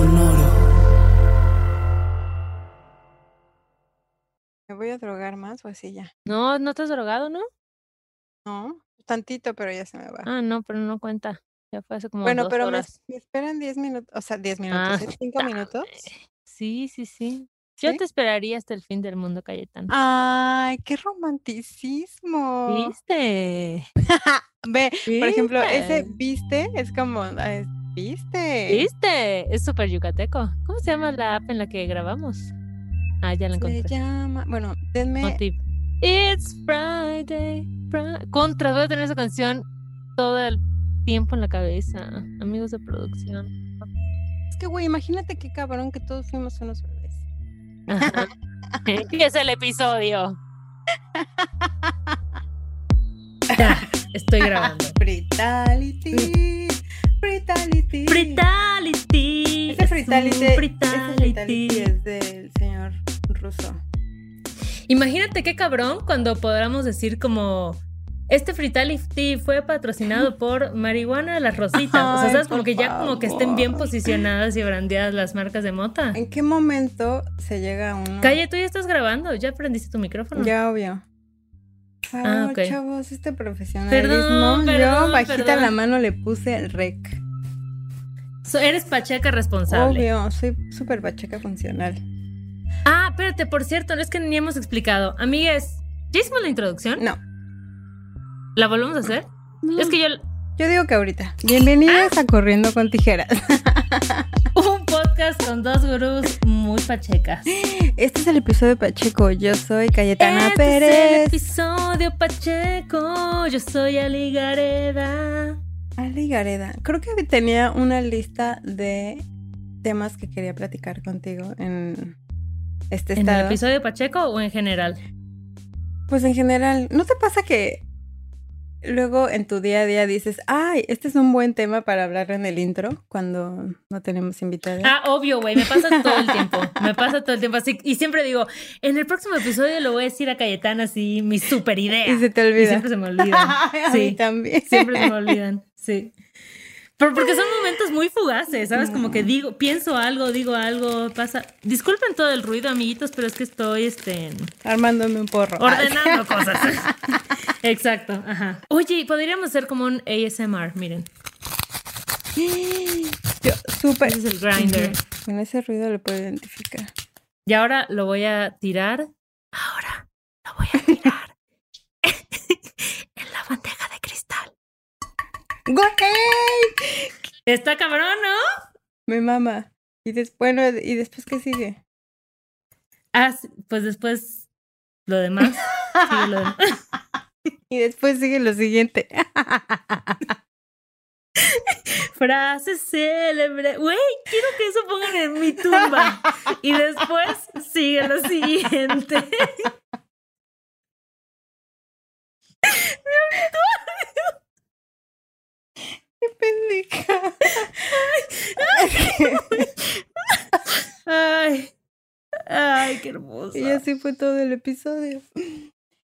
Sonoro. ¿Me voy a drogar más o así ya? No, no te has drogado, ¿no? No, tantito, pero ya se me va. Ah, no, pero no cuenta. Ya fue hace como bueno, dos pero me, horas. me esperan 10 minutos, o sea, 10 Ah, minutos, ¿eh? 5 minutos. Sí, sí, sí. Yo ¿Sí? te esperaría hasta el fin del mundo, Cayetano. Ay, qué romanticismo. ¿Viste? Ve, por ejemplo, ese ¿Viste? viste es como, ah, viste. ¿Viste? Es súper yucateco. ¿Cómo se llama la app en la que grabamos? Ah, ya la Se encontré. llama, bueno, denme, Motiv. It's Friday. Fri- Contra, voy a tener esa canción todo el tiempo en la cabeza. Amigos de producción. es que güey, imagínate qué cabrón que todos fuimos unos bebés. Ajá. Empieza el episodio. Ya, estoy grabando. Fritality, fritality. Fritality. Ese es fritality, ese es del señor ruso. Imagínate qué cabrón cuando podamos decir como este Fritality fue patrocinado por Marihuana de las Rositas. o sea, Ay, sabes como que ya como que estén bien posicionadas y brandeadas las marcas de mota. ¿En qué momento se llega a uno? Calle, tú ya estás grabando, ya prendiste tu micrófono. Ya, obvio. Ah, favor, ok. chavos, este profesionalismo. Perdón, Yo perdón, bajita perdón. la mano le puse el rec. So, eres pacheca responsable. Obvio, soy súper pacheca funcional. Ah, espérate, por cierto, no es que ni hemos explicado. Amigues, ¿ya hicimos la introducción? No. ¿La volvemos a hacer? Es que yo Yo digo que ahorita. Bienvenidos a Corriendo con Tijeras. podcast con dos gurús muy pachecas. Este es el episodio Pacheco. Yo soy Cayetana este es el Pérez. episodio Pacheco. Yo soy Ali Gareda. Ale Gareda. Creo que tenía una lista de temas que quería platicar contigo en este ¿En el estado. episodio Pacheco o en general? Pues en general, ¿no te pasa que luego en tu día a día dices, ay, este es un buen tema para hablar en el intro cuando no tenemos invitados? Ah, obvio, güey, me pasa todo el tiempo. Me pasa todo el tiempo así. Y siempre digo, en el próximo episodio le voy a decir a Cayetana así mi super idea. y se te Y olvida. siempre se me olvida. a mí Sí. también. Siempre se me olvidan, sí. Pero porque son momentos muy fugaces, ¿sabes? Como que digo, pienso algo, digo algo, pasa. Disculpen todo el ruido, amiguitos, pero es que estoy este, Armándome un porro. ordenando cosas. Exacto, ajá. Oye, podríamos hacer como un ASMR, miren. Yo, súper. Ese es el grinder. Con ese ruido lo puedo identificar. Y ahora lo voy a tirar. Ahora lo voy a tirar en la bandeja. ¡Güey! Está cabrón, ¿no? Me mama. Y después, bueno, ¿y después qué sigue? Ah, pues después lo demás. sigue lo demás. Y después sigue lo siguiente. Frase célebre. Güey, quiero que eso pongan en mi tumba. Y después sigue lo siguiente. ¡Qué pendeja! Ay. Ay, qué hermoso. y así fue todo el episodio.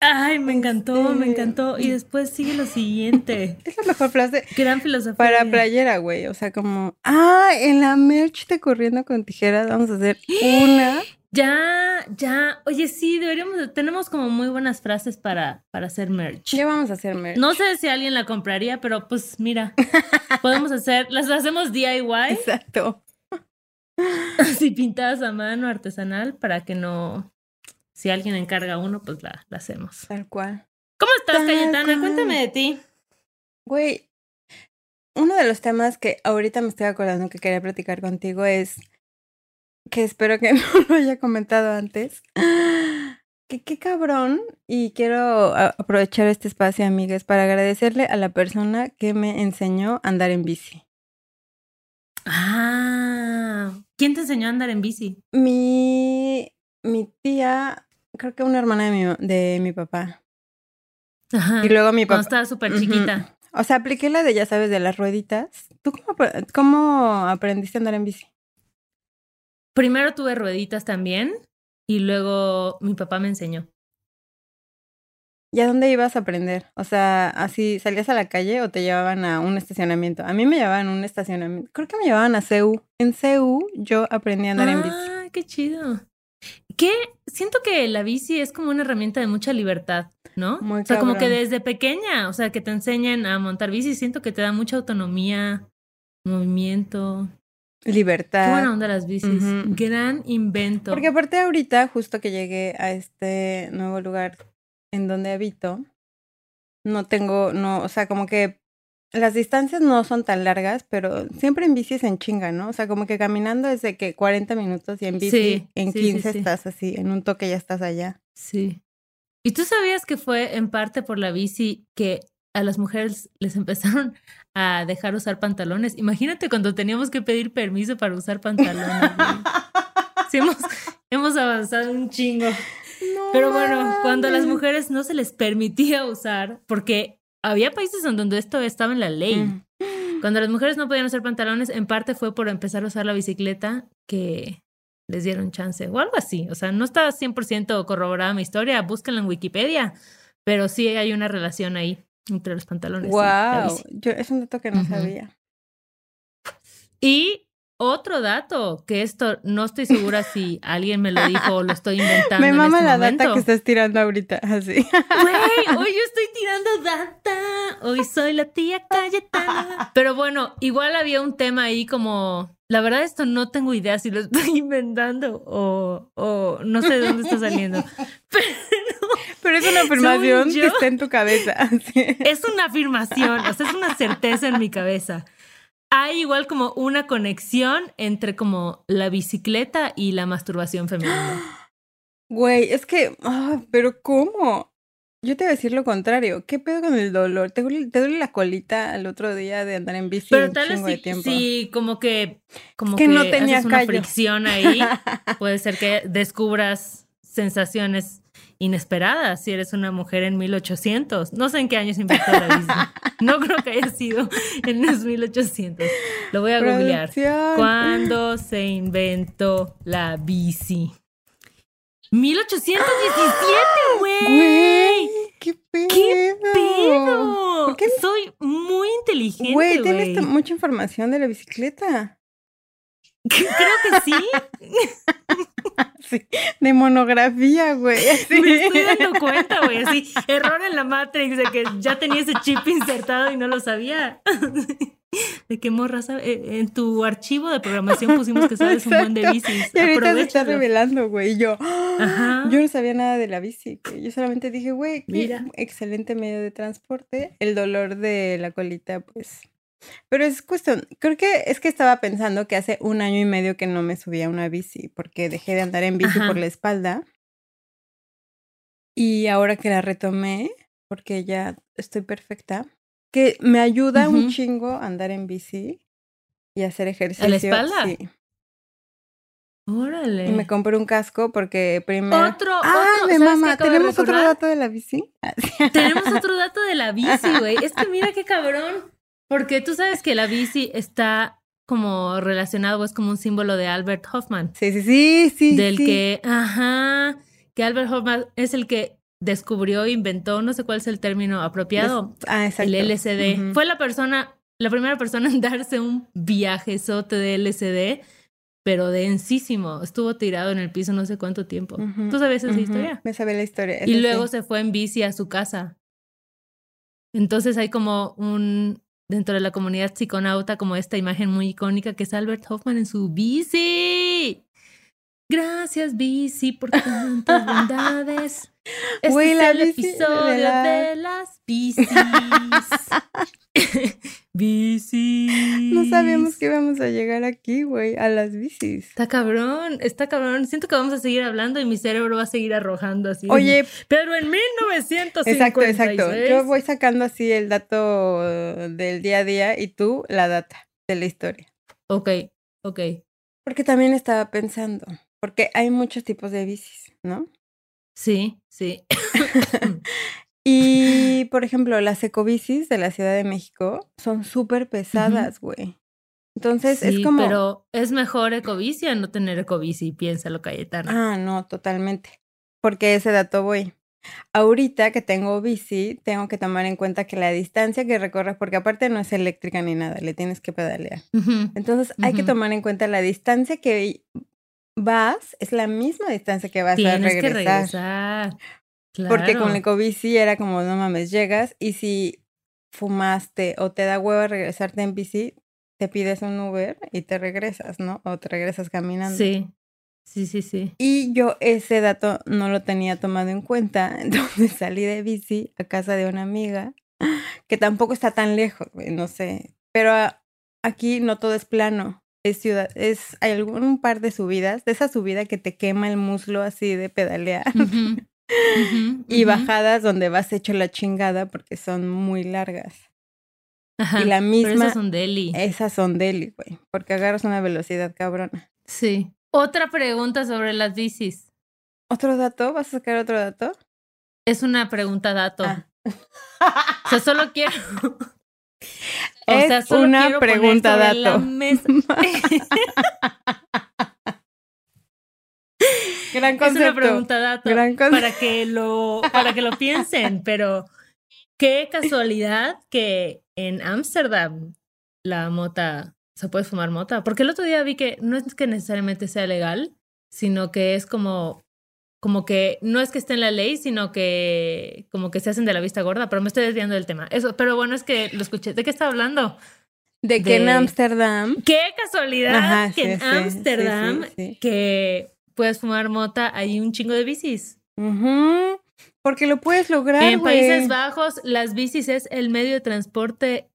Ay, me encantó, me Este- encantó. Y después sigue lo siguiente. Es la mejor frase Gran filosofía. para playera, güey. O sea, como, ah, en la merch de Corriendo con Tijeras vamos a hacer una. Ya, ya. Oye, sí, deberíamos. de- Tenemos como muy buenas frases para, para hacer merch. Ya vamos a hacer merch. No sé si alguien la compraría, pero pues mira, podemos hacer, las hacemos DIY, Exacto. así pintadas a mano, artesanal, para que no, si alguien encarga uno, pues la, la hacemos. Tal cual. ¿Cómo estás, Tal Cayetana? cual. Cuéntame de ti. Güey, uno de los temas que ahorita me estoy acordando que quería platicar contigo es que espero que no lo haya comentado antes. Que qué cabrón. Y quiero aprovechar este espacio, amigas, para agradecerle a la persona que me enseñó a andar en bici. Ah, ¿quién te enseñó a andar en bici? Mi, mi tía, creo que una hermana de mi, de mi papá. Ajá. Y luego mi papá. estaba súper chiquita. O sea, apliqué la de, ya sabes, de las rueditas. ¿Tú cómo, cómo aprendiste a andar en bici? Primero tuve rueditas también y luego mi papá me enseñó. ¿Y a dónde ibas a aprender? O sea, así, ¿salías a la calle o te llevaban a un estacionamiento? A mí me llevaban a un estacionamiento. Creo que me llevaban a CEU. En CEU yo aprendí a andar en bici. Ah, qué chido. Que siento que la bici es como una herramienta de mucha libertad, ¿no? Muy o sea, como que desde pequeña, o sea, que te enseñan a montar bici, siento que te da mucha autonomía, movimiento. Qué Libertad. buena onda las bicis. Gran invento. Porque aparte ahorita, justo que llegué a este nuevo lugar en donde habito, no tengo, no, o sea, como que las distancias no son tan largas, pero siempre en bici es en chinga, ¿no? O sea, como que caminando es de que 40 minutos y en bici Sí, en sí, 15 sí. estás así, en un toque ya estás allá. Sí. ¿Y tú sabías que fue en parte por la bici que a las mujeres les empezaron a dejar usar pantalones? Imagínate cuando teníamos que pedir permiso para usar pantalones. Sí, hemos, hemos avanzado un chingo. No Pero bueno, cuando a las mujeres no se les permitía usar, porque había países en donde esto estaba en la ley. Mm. Cuando las mujeres no podían usar pantalones, en parte fue por empezar a usar la bicicleta que les dieron chance o algo así. O sea, no está 100% corroborada mi historia, búsquenla en Wikipedia, pero sí hay una relación ahí entre los pantalones. Wow, yo es un dato que no sabía. Y otro dato, que esto no estoy segura si alguien me lo dijo o lo estoy inventando. Me en mama este la momento. data que estás tirando ahorita, así. Güey, hoy yo estoy tirando data. Hoy soy la tía Cayetana. Pero bueno, igual había un tema ahí como. La verdad, esto no tengo idea si lo estoy inventando o, o no sé de dónde está saliendo. Pero es una afirmación yo- que está en tu cabeza. así. Es una afirmación, o sea, es una certeza en mi cabeza. Hay igual como una conexión entre como la bicicleta y la masturbación femenina. Güey, es que, ah, pero ¿cómo? Yo te voy a decir lo contrario. ¿Qué pedo con el dolor? ¿Te duele, te duele la colita al otro día de andar en bici Pero un tal vez sí, tiempo? sí, como que, como que que, no tenía haces una fricción ahí. Puede ser que descubras sensaciones inesperadas si eres una mujer en 1800. No sé en qué año se inventó la bici. No creo que haya sido en los 1800. Lo voy a googlear. ¿Cuándo se inventó la bici? 1817, güey. ¿qué pedo? ¿Qué pedo? ¿Por qué? Soy muy inteligente, Güey, tienes mucha información de la bicicleta. Creo que sí. Sí, de monografía, güey. Me estoy dando cuenta, güey. Así, error en la Matrix de que ya tenía ese chip insertado y no lo sabía. De que morra, sabe- eh, en tu archivo de programación pusimos que sabes un buen de bicis. Y ahorita se está revelando, güey. Y yo, Ajá. yo no sabía nada de la bici. güey. Yo solamente dije, güey, qué Mira. excelente medio de transporte. El dolor de la colita, pues. Pero es cuestión, creo que es que estaba pensando que hace un año y medio que no me subía a una bici porque dejé de andar en bici Ajá. por la espalda. Y ahora que la retomé, porque ya estoy perfecta, que me ayuda un Ujú. chingo andar en bici y hacer ejercicio. espalda? Sí. Órale. Y me compré un casco porque primero. Otro, ¡Ah, otro, de ¿sabes qué mamá! acabo de ¿Tenemos otro dato de la bici? Ah. Tenemos otro dato de la bici, güey. Es que mira qué cabrón. Porque tú sabes que la bici está como relacionado, o es como un símbolo de Albert Hoffman. Sí, sí, sí, sí. del sí. que, ajá, que Albert Hoffman es el que descubrió, inventó, no sé cuál es el término apropiado, Ah, exacto. el LSD. Ujú. Fue la persona, la primera persona en darse un viajezote de LSD, pero densísimo. Estuvo tirado en el piso no sé cuánto tiempo. ¿Tú sabías esa historia? Me sabía la historia. Y luego sí. se fue en bici a su casa. Entonces hay como un, dentro de la comunidad psiconauta, como esta imagen muy icónica que es Albert Hoffman en su bici. Gracias, bici, por tantas bondades. Este es la el bici de episodio la- de las bicis. bicis. No sabíamos que íbamos a llegar aquí, güey, a las bicis. Está cabrón, está cabrón. Siento que vamos a seguir hablando y mi cerebro va a seguir arrojando así. Oye, Pero en 1956. exacto, exacto. Yo voy sacando así el dato del día a día y tú la data de la historia. Ok, ok. Porque también estaba pensando, porque hay muchos tipos de bicis, ¿no? Sí, sí. y, por ejemplo, las ecobicis de la Ciudad de México son súper pesadas, güey. Entonces es como... Pero es mejor ecobici a no tener ecobici, piénsalo, Cayetana. Ah, no, totalmente. Porque ese dato voy. Ahorita que tengo bici, tengo que tomar en cuenta que la distancia que recorres, porque aparte no es eléctrica ni nada, le tienes que pedalear. Entonces hay que tomar en cuenta la distancia que vas, es la misma distancia que vas a Tienes que regresar. regresar. Porque con Claro. la ecobici era como, no mames, llegas y si fumaste o te da hueva regresarte en bici, te pides un Uber y te regresas, ¿no? O te regresas caminando. Sí, sí, sí, sí. Y yo ese dato no lo tenía tomado en cuenta, entonces salí de bici a casa de una amiga, que tampoco está tan lejos, no sé. Pero aquí no todo es plano, es ciudad, es hay algún par de subidas, de esa subida que te quema el muslo así de pedalear. Y bajadas donde vas hecho la chingada porque son muy largas. Ajá, y la Pero misma, esas son deli. esas son deli, güey, porque agarras una velocidad cabrona. Sí. Otra pregunta sobre las bicis. ¿Otro dato? ¿Vas a sacar otro dato? Es una pregunta dato. Ah. O sea, solo quiero. O Es sea, solo una pregunta dato. Gran Es una concepto. pregunta dato Gran concepto. para que lo para que lo piensen, pero qué casualidad que en Ámsterdam la mota se puede fumar mota, porque el otro día vi que no es que necesariamente sea legal, sino que es como como que no es que esté en la ley, sino que como que se hacen de la vista gorda, pero me estoy desviando del tema. Eso, pero bueno, es que lo escuché. ¿De qué está hablando? De que en Ámsterdam. Qué casualidad Ajá, que sí, en Ámsterdam sí, sí, sí. que puedes fumar mota hay un chingo de bicis. Porque lo puedes lograr, En. Países Bajos, las bicis es el medio de transporte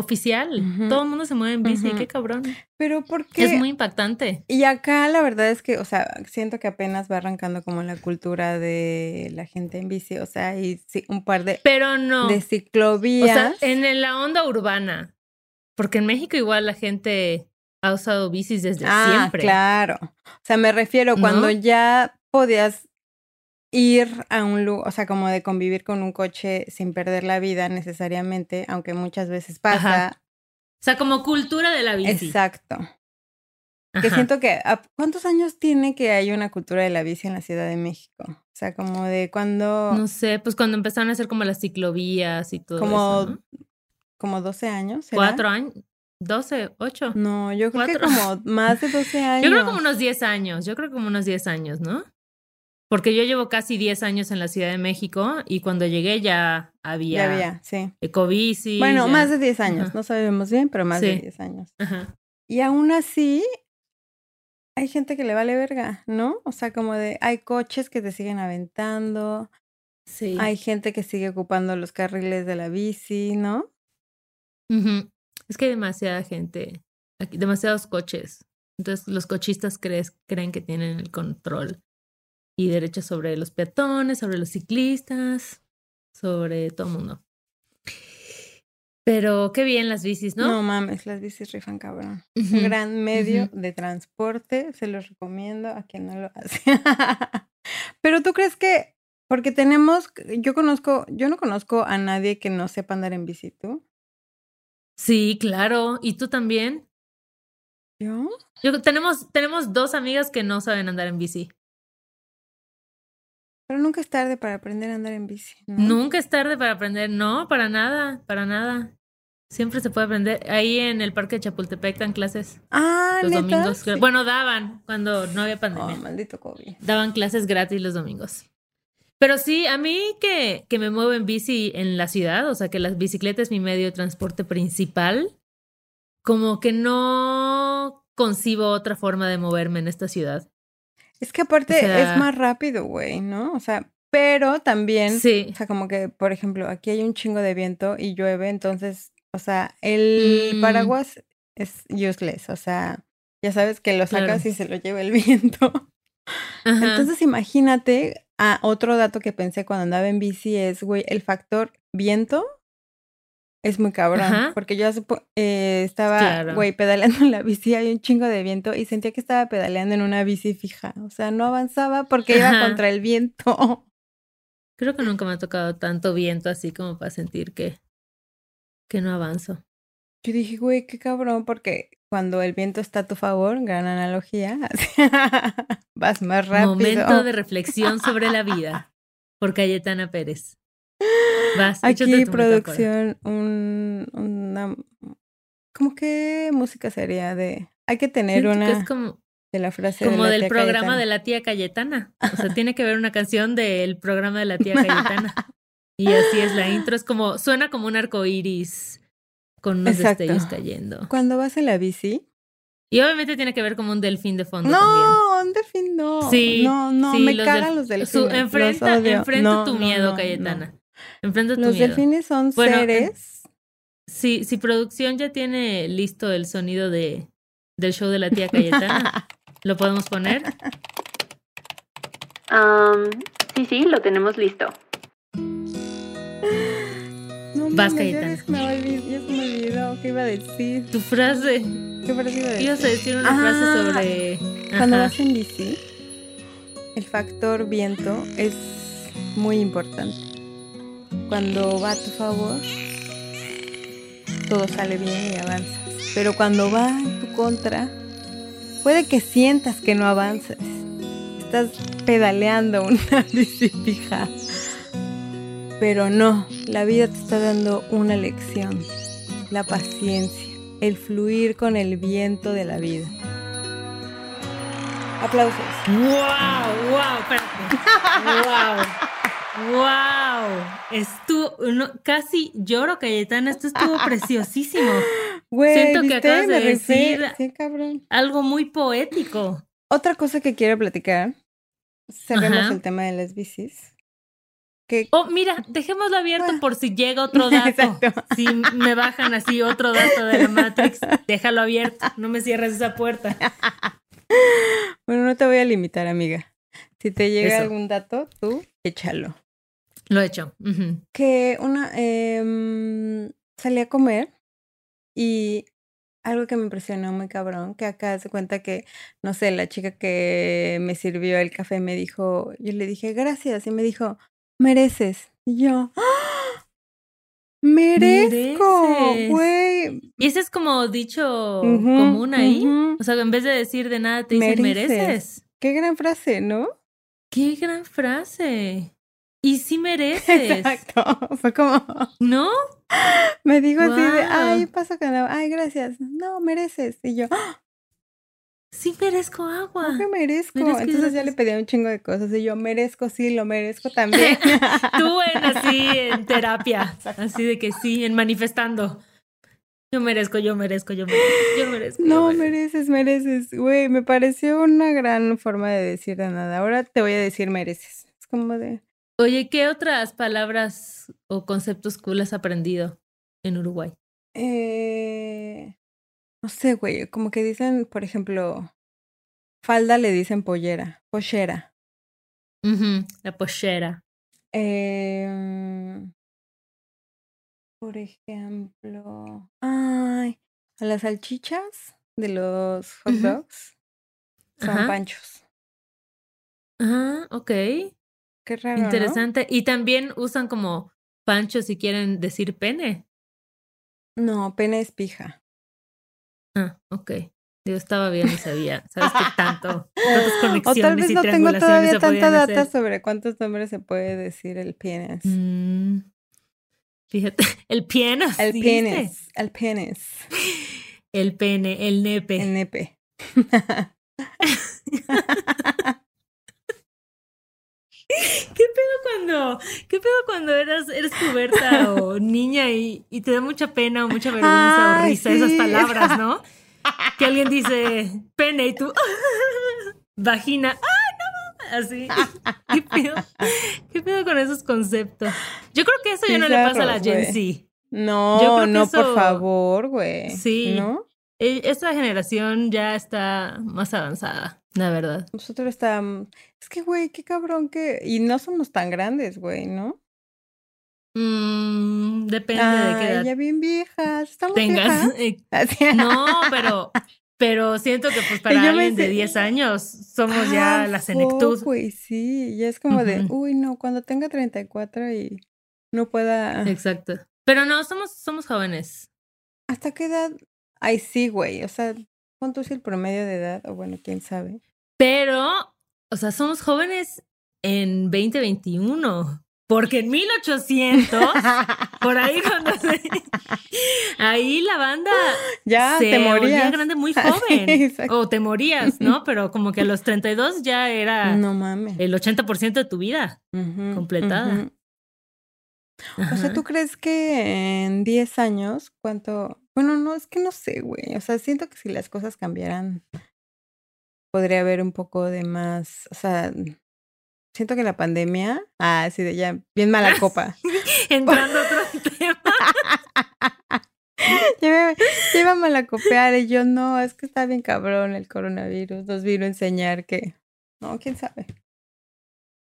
oficial. Todo el mundo se mueve en bici, Ujú. qué cabrón. Pero ¿por qué? Es muy impactante. Y acá la verdad es que, o sea, siento que apenas va arrancando como la cultura de la gente en bici, o sea, y sí, un par de, Pero no. de o ciclovías. sea, en la onda urbana. Porque en México igual la gente ha usado bicis desde ah, siempre. claro. O sea, me refiero cuando ya podías ir a un lugar, o sea, como de convivir con un coche sin perder la vida necesariamente, aunque muchas veces pasa. Ajá. O sea, como cultura de la bici. Exacto. Que siento que, ¿a ¿cuántos años tiene que hay una cultura de la bici en la Ciudad de México? O sea, como de cuando, No sé, pues cuando empezaron a hacer como las ciclovías y todo como, eso, ¿no? como 12 años. ¿será? ¿Cuatro años? ¿Doce? ¿Ocho? No, yo creo que como más de 12 años. Yo creo como unos 10 años, yo creo como unos 10 años, ¿no? Porque yo llevo casi 10 años en la Ciudad de México y cuando llegué ya había, Ya había, sí. ecobici. Bueno, ya- más de 10 años, Ajá. no sabemos bien, pero más de Sí. 10 años. Ajá. Y aún así, hay gente que le vale verga, ¿no? O sea, como de, hay coches que te siguen aventando, Sí. hay gente que sigue ocupando los carriles de la bici, ¿no? Es que hay demasiada gente, aquí, demasiados coches. Entonces los cochistas crees- creen que tienen el control y derecho sobre los peatones, sobre los ciclistas, sobre todo el mundo. Pero qué bien las bicis, ¿No? ¿no? mames, las bicis rifan cabrón. Un gran medio de transporte, se los recomiendo a quien no lo hace. Pero tú crees que, porque tenemos, yo conozco, yo no conozco a nadie que no sepa andar en bici, ¿tú? Sí, claro. ¿Y tú también? ¿Yo? Yo, tenemos, tenemos dos amigas que no saben andar en bici. Pero nunca es tarde para aprender a andar en bici. ¿no? Nunca es tarde para aprender. No, para nada, para nada. Siempre se puede aprender. Ahí en el parque de Chapultepec dan clases Ah, los ¿neta? domingos. Sí. Bueno, daban cuando no había Oh, pandemia. maldito COVID. daban clases gratis los domingos. Pero sí, a mí que, que me muevo en bici en la ciudad, o sea que la bicicleta es mi medio de transporte principal, como que no concibo otra forma de moverme en esta ciudad. Es que aparte O sea- es más rápido, güey, ¿no? O sea, pero también, Sí. o sea, como que, por ejemplo, aquí hay un chingo de viento y llueve, entonces, o sea, el Mm. paraguas es useless, o sea, ya sabes que lo sacas Claro. y se lo lleva el viento. Ajá. Entonces, imagínate, ah, otro dato que pensé cuando andaba en bici es, güey, el factor viento es muy cabrón. Ajá. Porque yo hace eh, estaba, Claro. güey, pedaleando en la bici, hay un chingo de viento y sentía que estaba pedaleando en una bici fija. O sea, no avanzaba porque iba contra el viento. Creo que nunca me ha tocado tanto viento así como para sentir que, que no avanzo. Yo dije, güey, qué cabrón, porque cuando el viento está a tu favor, gran analogía, vas más rápido. Momento de reflexión sobre la vida por Cayetana Pérez. Vas, Aquí producción, un, una, ¿cómo qué música sería de? Hay que tener Siento que una es como, de la frase de como la del programa Cayetana. de la tía Cayetana. O sea, tiene que ver una canción del programa de la tía Cayetana. Y así es la intro. Es como, suena como un arco iris con unos Exacto. destellos cayendo. Cuando vas en la bici. Y obviamente tiene que ver como un delfín de fondo también. No, un delfín no. Sí, no, no, sí, me los cagan los delfines. Su- enfrenta odio. enfrenta No, tu no, miedo, no, Cayetana. No. Enfrenta tu Los miedo. delfines son Bueno, seres. Si, si producción ya tiene listo el sonido de, del show de la tía Cayetana, ¿lo podemos poner? Am, sí, sí, lo tenemos listo. No Vas, Cayetana. ves, me olvidó, ya se me olvidó qué iba a decir. Tu frase. ¿Qué frase iba a decir? Ibas a decir una Ah, frase sobre. Cuando Ajá. vas en bici, el factor viento es muy importante. Cuando va a tu favor, todo sale bien y avanzas. Pero cuando va en tu contra, puede que sientas que no avanzas. Estás pedaleando una bici fija. Pero no, la vida te está dando una lección. La paciencia, el fluir con el viento de la vida. Aplausos. ¡Wow! ¡Wow! Espérate. ¡Wow! ¡Wow! Estuvo. no, casi lloro, Cayetana. Esto estuvo preciosísimo. Güey, Siento que acabas de decir- Sí. Algo muy poético. Otra cosa que quiero platicar. Cerremos el tema de las bicis. Que Oh, mira, dejémoslo abierto Bueno. por si llega otro dato. Exacto. Si me bajan así otro dato de la Matrix, déjalo abierto. No me cierres esa puerta. Bueno, no te voy a limitar, amiga. Si te llega Eso. algún dato, tú échalo. Lo he hecho. Que una em, salí a comer y algo que me impresionó muy cabrón, que acá se cuenta que, no sé, la chica que me sirvió el café me dijo, yo le dije gracias y me dijo, mereces. Y yo, ¡Ah! merezco, güey. Y ese es como dicho común ahí. O sea, en vez de decir de nada, te dicen Mereces. mereces. Qué gran frase, ¿no? Qué gran frase. Y sí mereces. Exacto. Fue como, ¿No? me dijo así de, ay, pasa con agua. Ay, gracias. No, mereces. Y yo, ¡Ah! Sí merezco agua. ¿por qué merezco? Merezco Entonces ya le pedí un chingo de cosas y yo, merezco, sí, lo merezco también. Tú en así, en terapia. Así de que sí, en manifestando. Yo merezco, yo merezco, yo merezco, yo merezco. yo No, merezco. mereces, mereces. Güey, me pareció una gran forma de decir de nada. Ahora te voy a decir mereces. Es como de, Oye, ¿qué otras palabras o conceptos cool has aprendido en Uruguay? eh, no sé, güey, como que dicen, por ejemplo, falda le dicen pollera, pollera. Ujú, la pochera. Em, por ejemplo, ay, a las salchichas de los hot dogs son Ajá. panchos. Ah, ok. Qué raro, ¿no? Interesante. Y también usan como pancho si quieren decir pene. No, pena es pija. Ah, ok. Yo estaba bien y sabía. ¿Sabes qué tanto? O tal vez no tengo todavía tanta data hacer. sobre cuántos nombres se puede decir el penis. Mm, fíjate, el pienas. el dijiste. penis, el penis, El pene, el nepe. el nepe. ¿Qué pedo cuando, qué pedo cuando eras, eres puberta o niña y, y te da mucha pena o mucha vergüenza o risa esas palabras, ¿no? Que alguien dice pene y tú vagina. Así. ¿Qué pedo? ¿Qué pedo con esos conceptos? Yo creo que eso ya no le pasa a la Gen Z. No, Yo creo que no, eso- por favor, güey. Sí. ¿No? E- Esta generación ya está más avanzada, la verdad. Nosotros estábamos. Es que, güey, qué cabrón que. Y no somos tan grandes, güey, ¿no? Mm, depende de qué edad ya bien viejas. Estamos tengas. viejas. Eh. No, pero, pero siento que pues para alguien de sé- 10 años somos ya Ah, la senectud. güey, sí, ya es como de, uy, no, cuando tenga 34 y no pueda... Exacto. Pero no, somos, somos jóvenes. ¿Hasta qué edad? Ay, sí, güey, o sea, ¿cuánto es el promedio de edad? O bueno, quién sabe. Pero, o sea, somos jóvenes en 2021. Porque en 1800, por ahí cuando se- ahí la banda ya, se te morías. grande muy Sí, joven. exacto. o te morías, ¿no? Pero como que a los 32 ya era No mames. el 80% de tu vida. Completada. O sea. ¿tú crees que en 10 años cuánto? Bueno, no, es que no sé, güey. O sea, siento que si las cosas cambiaran, podría haber un poco de más, o sea, siento que la pandemia, ah, sí, de ya, bien mala copa. Entrando a otro tema. ya, me, ya iba a malacopear y yo, no, es que está bien cabrón el coronavirus. Nos vino a enseñar que, no, quién sabe.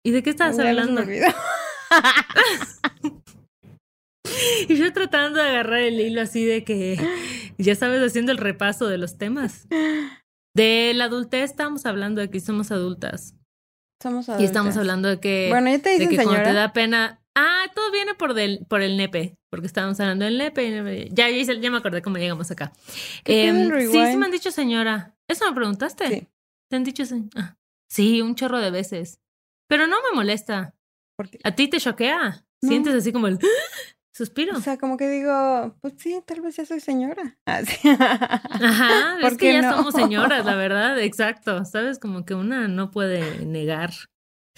¿Y de qué estabas hablando? Y yo tratando de agarrar el hilo así de que, ya sabes, haciendo el repaso de los temas. De la adultez estamos hablando de que somos adultas. Somos Y estamos adultas. hablando de que, Bueno, ya te de dicen que cuando señora. te da pena. Ah, todo viene por, del, por el nepe, porque estábamos hablando del nepe. y nepe. Ya, ya, ya me acordé cómo llegamos acá. ¿Qué pedo Em, sí, sí me han dicho señora. ¿Eso me preguntaste? Sí. ¿Te han dicho señora? Sí, un chorro de veces. Pero no me molesta. ¿A ti te choquea? No. ¿Sientes así como el suspiro? o sea, como que digo, pues sí, tal vez ya soy señora. Así. Ajá, ¿por es que ya no? somos señoras, la verdad, exacto. Sabes, como que una no puede negar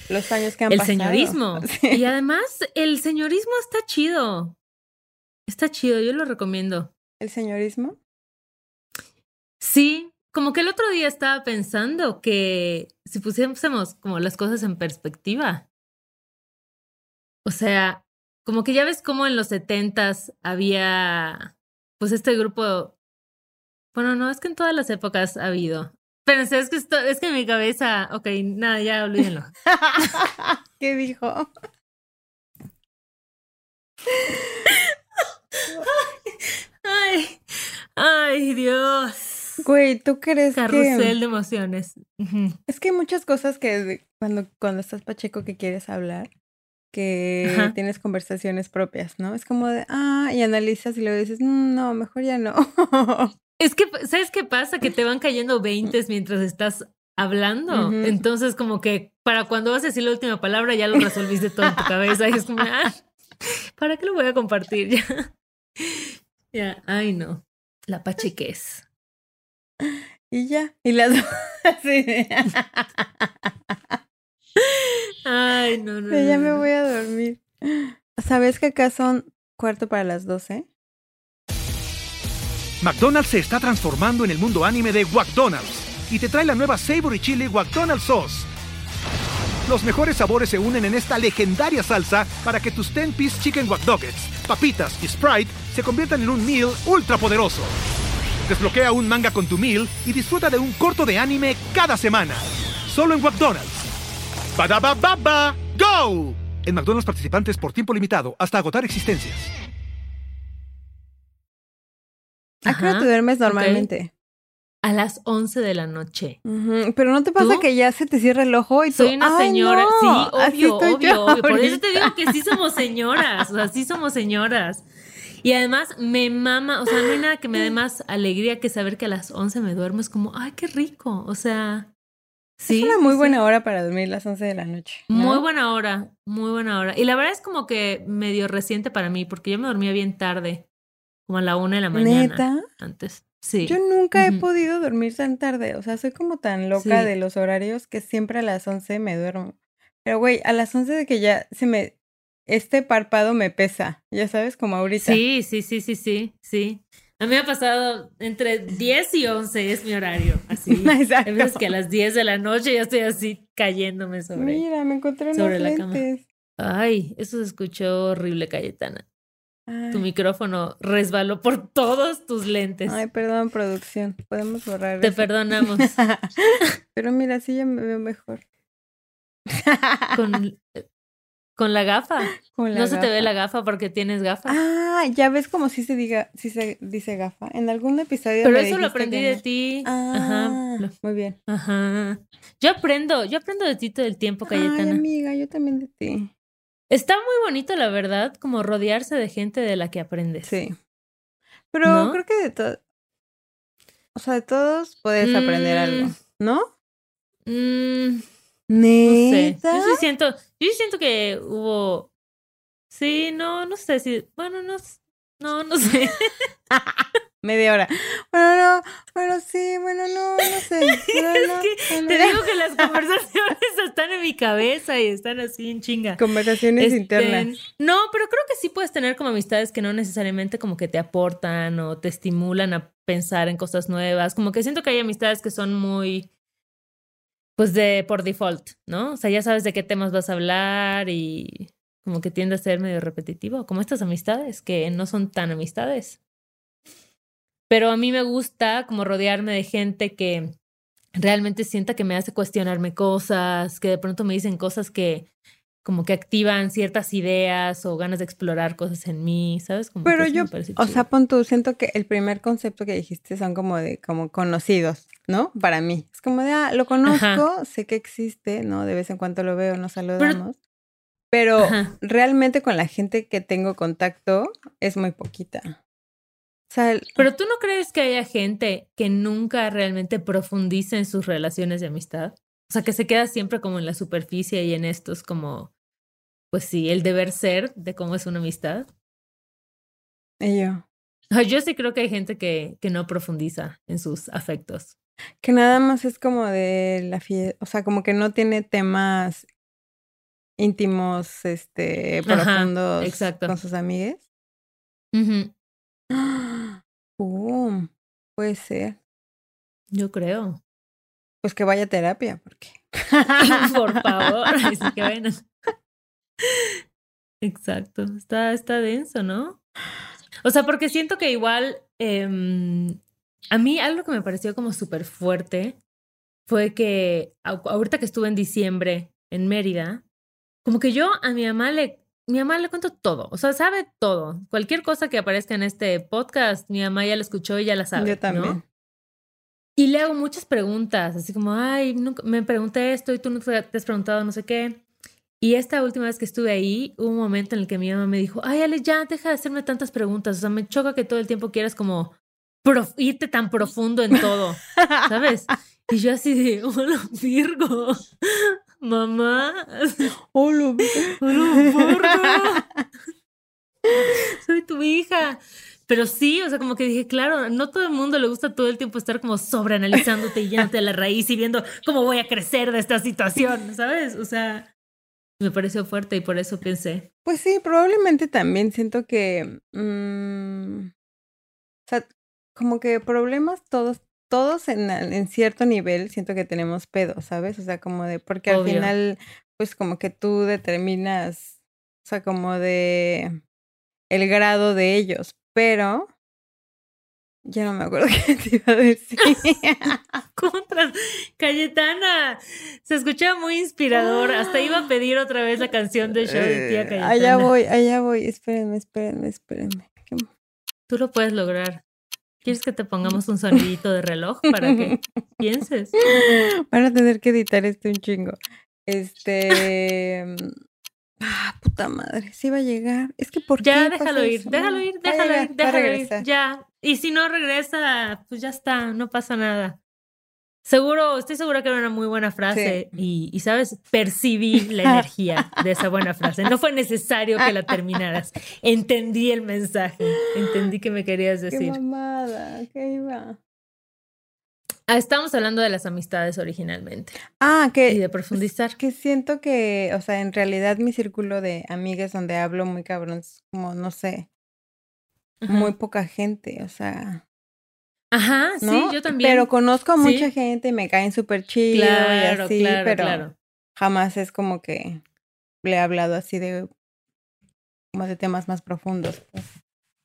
Los años que han el pasado. señorismo. Sí. Y además, el señorismo está chido. Está chido, yo lo recomiendo. ¿El señorismo? Sí, como que el otro día estaba pensando que si pusiésemos como las cosas en perspectiva, o sea, como que ya ves como en los setentas había, pues este grupo, bueno, no, es que en todas las épocas ha habido. Pero es que, esto, es que en mi cabeza, ok, nada, ya olvídenlo. ¿Qué dijo? Ay, ay, Dios. Güey, ¿tú crees Carrusel que de emociones. Es que hay muchas cosas que cuando cuando estás pacheco que quieres hablar que Ajá. tienes conversaciones propias, ¿no? Es como de, ah, y analizas y luego dices, "Mm, no, mejor ya no. Es que, ¿sabes qué pasa? Que te van cayendo veintes mientras estás hablando. Entonces, como que para cuando vas a decir la última palabra, ya lo resolviste todo en tu cabeza. Y es como, ah, ¿para qué lo voy a compartir? Ya. Ya, ay, no. La pacheques. y ya. Y las de, Ay, no, no. ya no, me no. voy a dormir. ¿Sabes que acá son cuarto para las 12? McDonald's se está transformando en el mundo anime de McDonald's y te trae la nueva Savory Chili McDonald's Sauce. Los mejores sabores se unen en esta legendaria salsa para que tus 10-piece chicken wack Nuggets, papitas y Sprite se conviertan en un meal ultra poderoso. Desbloquea un manga con tu meal y disfruta de un corto de anime cada semana. Solo en McDonald's. Badaba baba, go! En McDonald's participantes por tiempo limitado hasta agotar existencias. ¿A qué hora Ajá, te duermes normalmente? A las 11 de la noche. Pero no te pasa ¿Tú? que ya se te cierra el ojo y tú, Soy una "Ay, señora. no, Sí, obvio, obvio, yo obvio. Por eso te ahorita". digo que sí somos señoras. O sea, sí somos señoras. Y además me mama, o sea, no hay nada que me dé más alegría que saber que a las 11 me duermo. Es como, ay, qué rico. O sea, sí. es una muy sí, buena hora para dormir las 11 de la noche. ¿no? Muy buena hora, muy buena hora. Y la verdad es como que medio reciente para mí, porque yo me dormía bien tarde, como a la una de la mañana ¿Neta? antes. Sí. Yo nunca he podido dormir tan tarde. O sea, soy como tan loca Sí. de los horarios que siempre a las 11 me duermo. Pero, güey, a las 11 de que ya se me... Este párpado me pesa, ya sabes, como ahorita. Sí, sí, sí, sí, sí, sí. A mí me ha pasado entre 10 y 11 es mi horario, así. Exacto. Veces que a las 10 de la noche ya estoy así cayéndome sobre. Mira, me encontré unos sobre la cama. lentes. Ay, eso se escuchó horrible, Cayetana. Ay, Tu micrófono resbaló por todos tus lentes. ay, perdón, producción. Podemos borrar Te eso. perdonamos. Pero mira, sí ya me veo mejor. Con, Con la gafa. Con la no se te ve gafa. la gafa porque tienes gafas. Ah, ya ves como si se diga, si se dice gafa. En algún episodio. Pero eso lo aprendí de no. ti. Ah, Ajá. muy bien. Ajá. Yo aprendo, yo aprendo de ti todo el tiempo, Ay, Cayetana. amiga, yo también de ti. Está muy bonito, la verdad, como rodearse de gente de la que aprendes. Sí. Pero ¿No? creo que de todos. O sea, de todos puedes aprender Mm. algo, ¿no? Mm, no sé. ¿Neta? Yo sí siento, yo sí siento que hubo. Sí, no, no sé si. Bueno, no, no, no sé. Media hora. Bueno, no, bueno, sí, bueno, no, no sé. Bueno, Es no, que bueno, Te digo que las conversaciones están en mi cabeza y están así en chinga. Conversaciones Este, internas. No, pero creo que sí puedes tener como amistades que no necesariamente como que te aportan o te estimulan a pensar en cosas nuevas. Como que siento que hay amistades que son muy, pues de por default, ¿no? O sea, ya sabes de qué temas vas a hablar y como que tiende a ser medio repetitivo, como estas amistades que no son tan amistades. Pero a mí me gusta como rodearme de gente que realmente sienta que me hace cuestionarme cosas, que de pronto me dicen cosas que como que activan ciertas ideas o ganas de explorar cosas en mí, ¿sabes? Como Pero yo, o chido. sea, pon tú, siento que el primer concepto que dijiste son como de, como conocidos, ¿no? Para mí. Es como de, ah, lo conozco, sé que existe, ¿no? De vez en cuando lo veo, nos saludamos. Pero realmente con la gente que tengo contacto es muy poquita. O sea, el- Pero tú no crees que haya gente que nunca realmente profundice en sus relaciones de amistad? O sea, que se queda siempre como en la superficie y en estos como, pues sí, el deber ser de cómo es una amistad. y yo, Ah, Yo sí creo que hay gente que, que no profundiza en sus afectos. que nada más es como de la fiesta, o sea, como que no tiene temas íntimos, este, Ajá, profundos exacto. con sus amigues. Uh, puede ser. Yo creo. Pues que vaya a terapia, porque. Por favor. Así que bueno. Exacto. Está, está denso, ¿no? O sea, porque siento que igual em, a mí algo que me pareció como súper fuerte fue que ahorita que estuve en diciembre en Mérida, como que yo a mi mamá le, mi mamá le cuento todo, o sea, sabe todo. Cualquier cosa que aparezca en este podcast, mi mamá ya la escuchó y ya la sabe. Yo también. ¿no? Y le hago muchas preguntas, así como, ay, nunca- me pregunté esto y tú no te has preguntado no sé qué. Y esta última vez que estuve ahí, hubo un momento en el que mi mamá me dijo, ay, Ale, ya, deja de hacerme tantas preguntas. O sea, me choca que todo el tiempo quieras como irte tan profundo en todo, ¿sabes? Y yo así de, hola, Virgo, mamá, Hola, hola, Virgo, soy tu hija. Pero sí, o sea, como que dije, claro, no todo el mundo le gusta todo el tiempo estar como sobreanalizándote y yéndote a la raíz y viendo cómo voy a crecer de esta situación, ¿sabes? O sea, me pareció fuerte y por eso pensé. Pues sí, probablemente también siento que. mm, o sea, como que problemas todos, todos en, en cierto nivel siento que tenemos pedo, ¿sabes? O sea, como de. Porque al final, pues como que tú determinas. O sea, como de. El grado de ellos. Pero. Ya no me acuerdo qué te iba a decir. Contra Cayetana. Se escuchaba muy inspirador. Hasta iba a pedir otra vez la canción del show de tía Eh, Cayetana. allá voy, allá voy. Espérenme, espérenme, espérenme. ¿Qué- Tú lo puedes lograr. ¿Quieres que te pongamos un sonidito de reloj para que pienses? Van a tener que editar este un chingo. Este. Ah, puta madre. Sí va a llegar. Es que por Ya, qué déjalo pasa ir, déjalo ir, déjalo ir, déjalo ir. Ya. Y si no regresa, pues ya está, no pasa nada. Seguro, estoy segura que era una muy buena frase y, y, sabes, percibí la energía de esa buena frase. No fue necesario que la terminaras. Entendí el mensaje, entendí que me querías Qué decir. mamada. ¿Qué iba? Ah, estamos hablando de las amistades originalmente Ah, y que, de profundizar. que siento que, o sea, en realidad mi círculo de amigas donde hablo muy cabrón es como, no sé, Ajá. muy poca gente, o sea. Ajá, sí, yo también. Pero conozco a Sí. mucha gente y me caen súper chido y claro, así, claro, pero claro. jamás es como que le he hablado así de como de temas más profundos. Pues.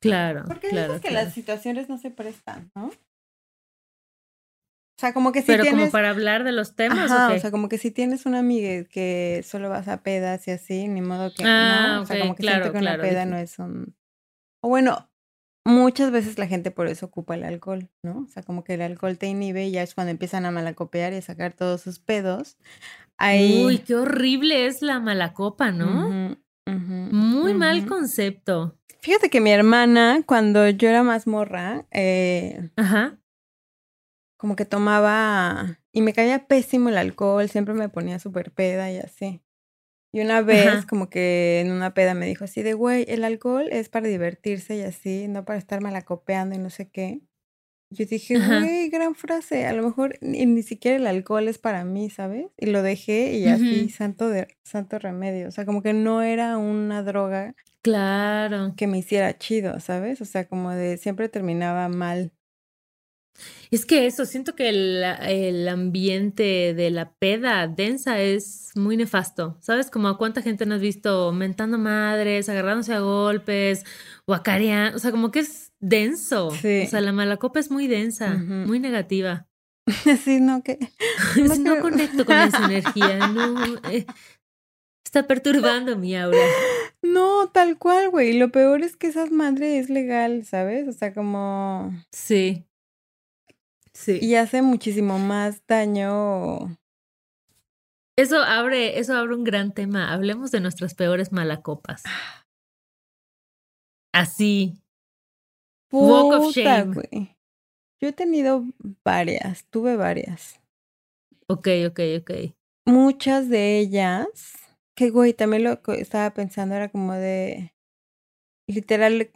Claro, Porque claro. dices que las situaciones no se prestan, ¿no? O sea, como que si Pero tienes... como para hablar de los temas, Ajá, ¿o qué? o sea, como que si tienes una amiga que solo vas a pedas y así, ni modo que Ah, no. O sea, como que claro, siento que claro, una peda no es un. O bueno, muchas veces la gente por eso ocupa el alcohol, ¿no? O sea, como que el alcohol te inhibe y ya es cuando empiezan a malacopear y a sacar todos sus pedos. Ahí. Uy, qué horrible es la mala copa, ¿no? Muy mal concepto. Fíjate que mi hermana, cuando yo era más morra, eh, Ajá. como que tomaba y me caía pésimo el alcohol, siempre me ponía súper peda y así. Y una vez, Ajá. como que en una peda me dijo así de, güey, el alcohol es para divertirse y así, no para estar malacopeando y no sé qué. Yo dije, Ajá. güey, gran frase, a lo mejor ni, ni siquiera el alcohol es para mí, ¿sabes? Y lo dejé y así, santo, de, santo remedio. O sea, como que no era una droga Claro. que me hiciera chido, ¿sabes? O sea, como de siempre terminaba mal. Es que eso, siento que el, el ambiente de la peda densa es muy nefasto. ¿Sabes? Como a cuánta gente no has visto mentando madres, agarrándose a golpes, guacareando. O sea, como que es denso. Sí. O sea, la mala copa es muy densa, muy negativa. Así, ¿no? Que... No que- conecto con esa energía, no. eh, está perturbando mi aura. No, tal cual, güey. Lo peor es que esa madre es legal, ¿sabes? O sea, como... Sí. Sí. Y hace muchísimo más daño. Eso abre, eso abre un gran tema. Hablemos de nuestras peores malacopas. Así. Walk of Puta, shame. Yo he tenido varias, tuve varias. Ok, ok, ok. Muchas de ellas, que güey, también lo que estaba pensando era como de, literal,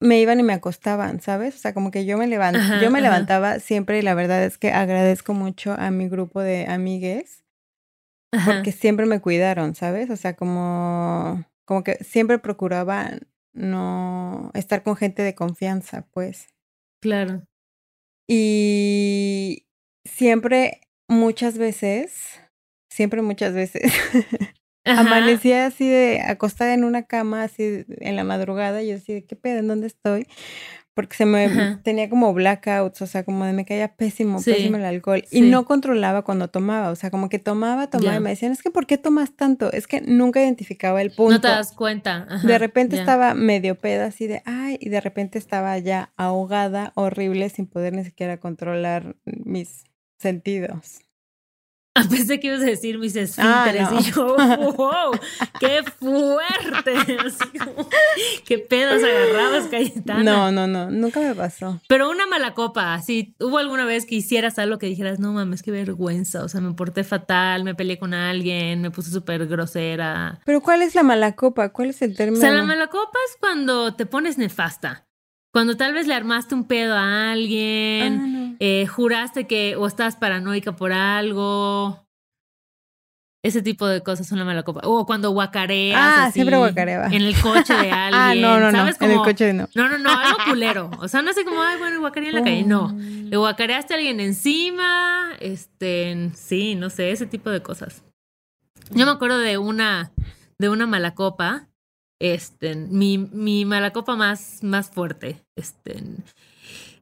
me iban y me acostaban, ¿sabes? O sea, como que yo me Ajá, yo me ajá. levantaba siempre y la verdad es que agradezco mucho a mi grupo de amigues Ajá. porque siempre me cuidaron, ¿sabes? O sea, como, como que siempre procuraba no estar con gente de confianza, pues. Claro. Y siempre, muchas veces, siempre muchas veces, Ajá. amanecía así de acostada en una cama, así en la madrugada, y yo así de, ¿qué pedo? ¿En dónde estoy? Porque se me Ajá. tenía como blackouts, o sea, como de me caía pésimo, Sí, pésimo el alcohol. Y no controlaba cuando tomaba, o sea, como que tomaba, tomaba y me decían, es que ¿por qué tomas tanto? Es que nunca identificaba el punto. No te das cuenta. Ajá, De repente estaba medio peda así de, ay, y de repente estaba ya ahogada, horrible, sin poder ni siquiera controlar mis sentidos. Ah, pensé que ibas a decir mis Ah, esfínteres no. y yo, wow, qué fuerte. Así como, qué pedas agarrabas, Cayetana. No, no, no, nunca me pasó. Pero una mala copa, así, ¿hubo alguna vez que hicieras algo que dijeras, no mames, qué vergüenza? O sea, me porté fatal, me peleé con alguien, me puse súper grosera. Pero ¿cuál es la mala copa? ¿Cuál es el O término? sea, la mala copa es cuando te pones nefasta. Cuando tal vez le armaste un pedo a alguien, Ah, no. Eh, juraste que o estás paranoica por algo. Ese tipo de cosas son la mala copa. O cuando guacareas. Ah, así, siempre guacareaba. En el coche de alguien. Ah, no, no, no, ¿Sabes? en el coche no. No, no, no, algo culero. O sea, no sé cómo, ay, bueno, guacareé en la calle. No. Mm. Le guacareaste a alguien encima. Este, sí, no sé, ese tipo de cosas. Yo me acuerdo de una, de una mala copa. Este, mi, mi mala copa más, más fuerte. Este.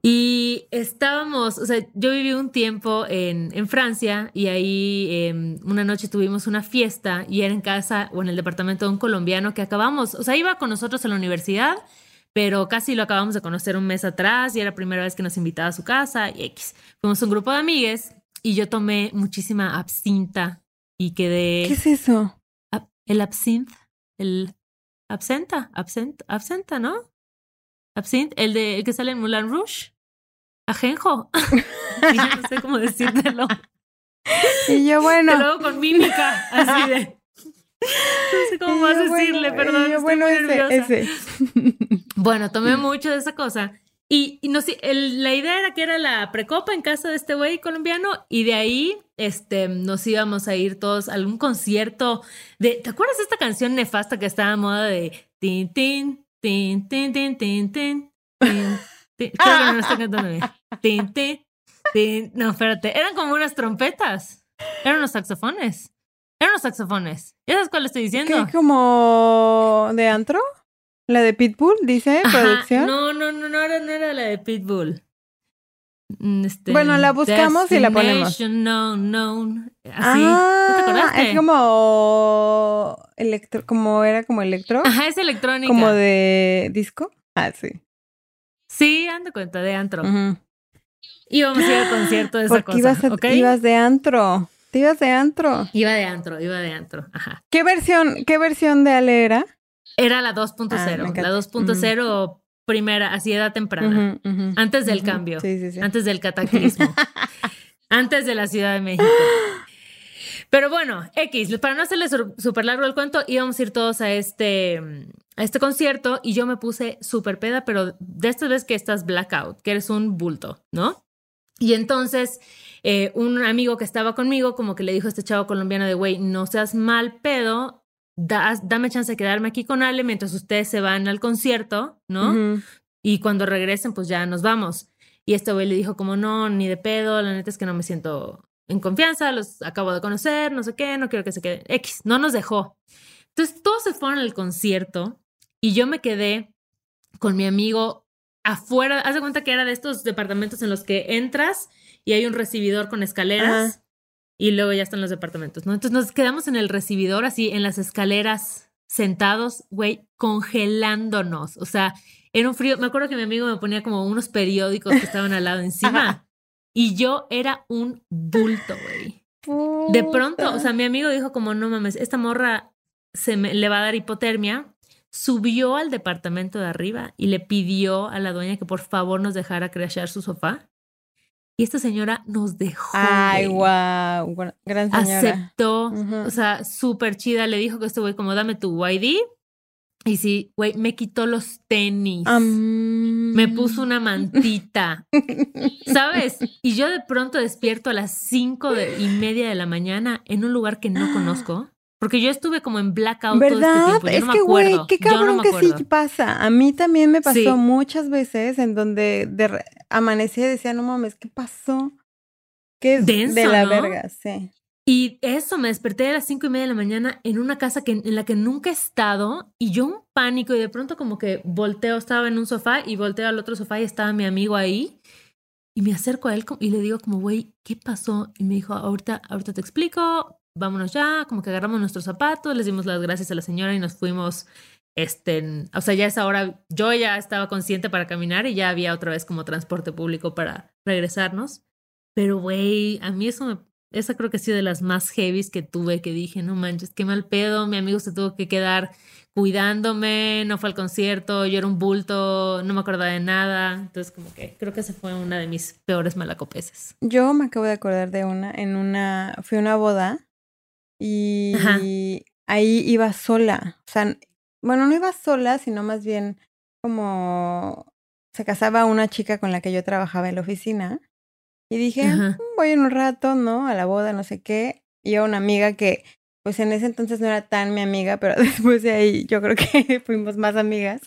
Y estábamos, o sea, yo viví un tiempo en, en Francia y ahí eh, una noche tuvimos una fiesta y era en casa o en el departamento de un colombiano que acabamos, o sea, iba con nosotros a la universidad, pero casi lo acabamos de conocer un mes atrás y era la primera vez que nos invitaba a su casa y X. Fuimos un grupo de amigues y yo tomé muchísima absinta y quedé... ¿Qué es eso? Ab- El absinthe, el absenta, absenta, absenta, ¿no? Absinthe, el de el que sale en Moulin Rouge. Ajenjo. Y yo no sé cómo decírtelo. Y yo, bueno. luego con mímica, así de. No sé cómo yo, decirle, bueno, perdón. yo, estoy bueno, muy ese, nerviosa. ese. Bueno, tomé mucho de esa cosa. Y, y no sé, el- la idea era que era la precopa en casa de este güey colombiano y de ahí este, nos íbamos a ir todos a algún concierto de... ¿Te acuerdas de esta canción nefasta que estaba a moda de... Tin, tin, tin, tin, tin, tin, tin, tin, tin? No está cantando bien. Tin, tin, tin. No, espérate. Eran como unas trompetas. Eran unos saxofones. Eran unos saxofones. ¿Ya sabes cuál estoy diciendo? ¿Qué, como de antro? ¿La de Pitbull, dice Ajá, producción? No, no, no, no era, no era la de Pitbull. mm, este, Bueno, la buscamos y la ponemos. Known, known, así. ¿No te Ah, acordaste? es como electro, como era como electro, Ajá, es electrónica. como de disco. Ah, sí. Sí, ando cuenta, de antro. Ujú. Íbamos a ir al concierto de esa Porque cosa, ibas, a- ¿ok? ibas de antro. Te ibas de antro. Iba de antro, iba de antro, ajá. ¿Qué versión, qué versión de Ale era? Era la Ah, 2.0, me encanta. la 2.0 primera, así edad temprana, antes del cambio, Sí, sí, sí. antes del cataclismo, antes de la Ciudad de México. Pero bueno, X, para no hacerle súper largo el cuento, íbamos a ir todos a este, a este concierto y yo me puse súper peda, pero de estas veces que estás blackout, que eres un bulto, ¿no? Y entonces eh, un amigo que estaba conmigo como que le dijo a este chavo colombiano de, güey, no seas mal pedo, da- dame chance de quedarme aquí con Ale mientras ustedes se van al concierto, ¿no? Y cuando regresen, pues ya nos vamos. Y este güey le dijo como, no, ni de pedo, la neta es que no me siento en confianza, los acabo de conocer, no sé qué, no quiero que se queden. X, no nos dejó. Entonces todos se fueron al concierto y yo me quedé con mi amigo afuera. Haz de cuenta que era de estos departamentos en los que entras y hay un recibidor con escaleras Ajá. y luego ya están los departamentos, ¿no? Entonces nos quedamos en el recibidor, así en las escaleras, sentados, güey, congelándonos. O sea, era un frío. Me acuerdo que mi amigo me ponía como unos periódicos que estaban al lado encima y yo era un bulto, güey. De pronto, o sea, mi amigo dijo como, no mames, esta morra se me, le va a dar hipotermia. Subió al departamento de arriba y le pidió a la dueña que por favor nos dejara crashear su sofá. Y esta señora nos dejó. Ay, guau, gu- gran señora. Aceptó, o sea, súper chida. Le dijo que este güey, como dame tu ID. Y sí, güey, me quitó los tenis. Me puso una mantita. ¿Sabes? Y yo de pronto despierto a las cinco de- y media de la mañana en un lugar que no conozco. Porque yo estuve como en blackout todo este ¿Verdad? tiempo. Yo es no me que, güey, qué no cabrón que sí pasa. A mí también me pasó Sí. muchas veces en donde de amanecía y decía, no mames, ¿qué pasó? ¿Qué es de la ¿no? verga? Sí. Y eso, me desperté a las cinco y media de la mañana en una casa que, en la que nunca he estado y yo un pánico y de pronto como que volteo, estaba en un sofá y volteo al otro sofá y estaba mi amigo ahí y me acerco a él y le digo como, güey, ¿qué pasó? Y me dijo, ahorita, ahorita te explico, vámonos ya, como que agarramos nuestros zapatos, les dimos las gracias a la señora y nos fuimos, este, o sea, ya es ahora, yo ya estaba consciente para caminar y ya había otra vez como transporte público para regresarnos. Pero, güey, a mí eso me, esa creo que ha sido de las más heavies que tuve, que dije, no manches, qué mal pedo, mi amigo se tuvo que quedar cuidándome, no fue al concierto, yo era un bulto, no me acordaba de nada. Entonces, como que creo que esa fue una de mis peores malacopeses. Yo me acabo de acordar de una, en una, fui a una boda y Ajá. ahí iba sola. O sea, bueno, no iba sola, sino más bien como se casaba una chica con la que yo trabajaba en la oficina. Y dije, Ajá. "Mm, voy en un rato, ¿no? A la boda, no sé qué. Y a una amiga que, pues en ese entonces no era tan mi amiga, pero después de ahí yo creo que fuimos más amigas.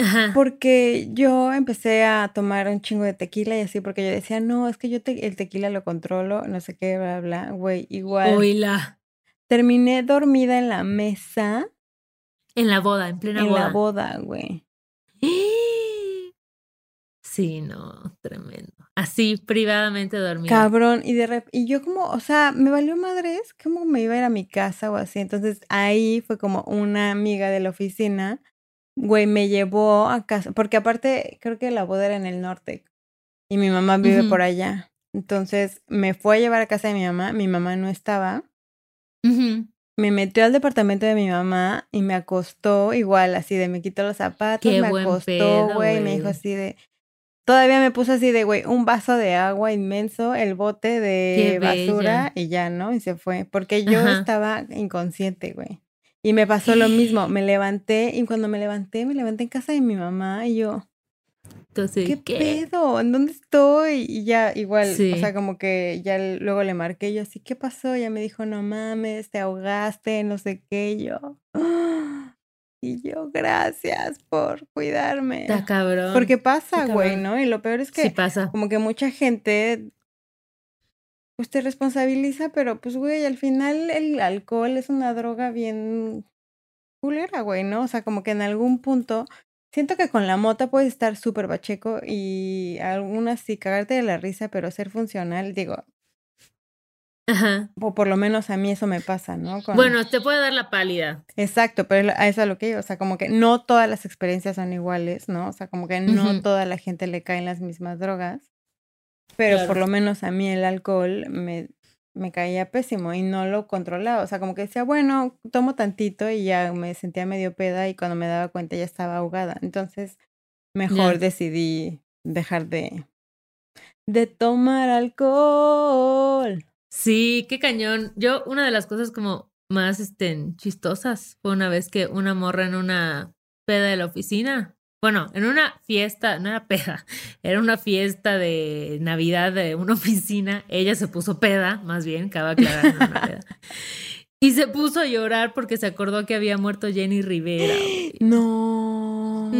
Ajá. Porque yo empecé a tomar un chingo de tequila y así, porque yo decía, no, es que yo te- el tequila lo controlo, no sé qué, bla, bla, güey, igual. Terminé dormida en la mesa En la boda, en plena en boda. la boda, güey. Sí, no, tremendo. Así, privadamente dormida. Cabrón, y de rep- y yo como, o sea, me valió madres, como me iba a ir a mi casa o así. Entonces ahí fue como una amiga de la oficina, güey, me llevó a casa, porque aparte creo que la boda era en el norte y mi mamá vive por allá. Entonces me fue a llevar a casa de mi mamá, mi mamá no estaba. Me metió al departamento de mi mamá y me acostó igual, así de me quitó los zapatos, Qué me acostó, güey, y me dijo así de... Todavía me puso así de, güey, un vaso de agua inmenso, el bote de Qué basura bella. y ya, ¿no? Y se fue, porque yo Ajá. estaba inconsciente, güey. Y me pasó lo mismo, me levanté y cuando me levanté, me levanté en casa de mi mamá y yo, Entonces, ¿qué, ¿qué? pedo? ¿En dónde estoy? Y ya igual, Sí. o sea, como que ya luego le marqué yo así, ¿qué pasó? Ya me dijo, no mames, te ahogaste, no sé qué, y yo. "Ah". Y yo, gracias por cuidarme. Está cabrón. Porque pasa, güey. ¿no? Y lo peor es que Sí pasa. como que mucha gente pues te responsabiliza, pero pues güey, al final el alcohol es una droga bien culera, güey, ¿no? O sea, como que en algún punto Siento que con la mota puedes estar súper bacheco y algunas sí cagarte de la risa, pero ser funcional, digo, Ajá. o por lo menos a mí eso me pasa, ¿no? Con- Bueno, te puede dar la pálida. Exacto, pero a eso es lo que iba, o sea, como que no todas las experiencias son iguales, ¿no? O sea, como que no toda la gente le caen las mismas drogas, pero por lo menos a mí el alcohol me, me caía pésimo y no lo controlaba, o sea, como que decía, bueno, tomo tantito y ya me sentía medio peda y cuando me daba cuenta ya estaba ahogada, entonces mejor decidí dejar de, de tomar alcohol. Sí, qué cañón. Yo, una de las cosas como más este, chistosas fue una vez que una morra en una peda de la oficina, bueno, en una fiesta, no era peda, era una fiesta de Navidad de una oficina, ella se puso peda, más bien, cabe aclarar, no una peda. Y se puso a llorar porque se acordó que había muerto Jenny Rivera. No.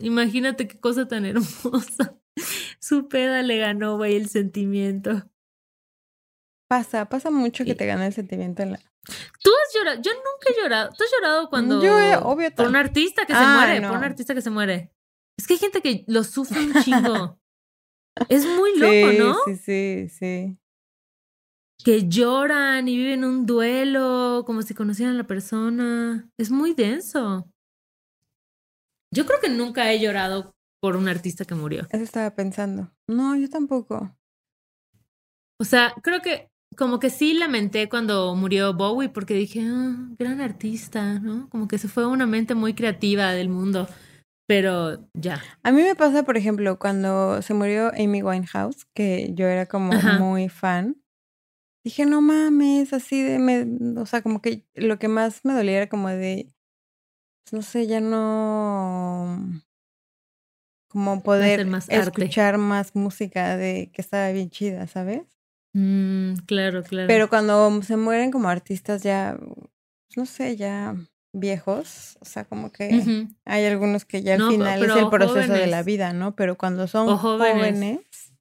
Imagínate qué cosa tan hermosa. Su peda le ganó, güey, el sentimiento. Pasa, pasa mucho que Y- te gana el sentimiento en la... ¿Tú has llorado? Yo nunca he llorado. ¿Tú has llorado cuando... Yo, obvio, Por un artista que se Ah, muere, por un artista que se muere. Es que hay gente que lo sufre un chingo. es muy loco, sí, ¿no? Sí, sí, sí. Que lloran y viven un duelo como si conocieran a la persona. Es muy denso. Yo creo que nunca he llorado por un artista que murió. Eso estaba pensando. No, yo tampoco. O sea, creo que como que sí lamenté cuando murió Bowie porque dije, ah, gran artista, ¿no? Como que se fue una mente muy creativa del mundo. Pero ya. A mí me pasa, por ejemplo, cuando se murió Amy Winehouse, que yo era como Ajá. muy fan. Dije, no mames, así de, me, o sea, como que lo que más me dolía era como de, pues, no sé, ya no, como poder más escuchar más música de que estaba bien chida, ¿sabes? Mm, claro, claro. Pero cuando se mueren como artistas ya, pues, no sé, ya viejos, o sea, como que hay algunos que ya al No, final es el proceso de la vida, ¿no? Pero cuando son jóvenes. jóvenes,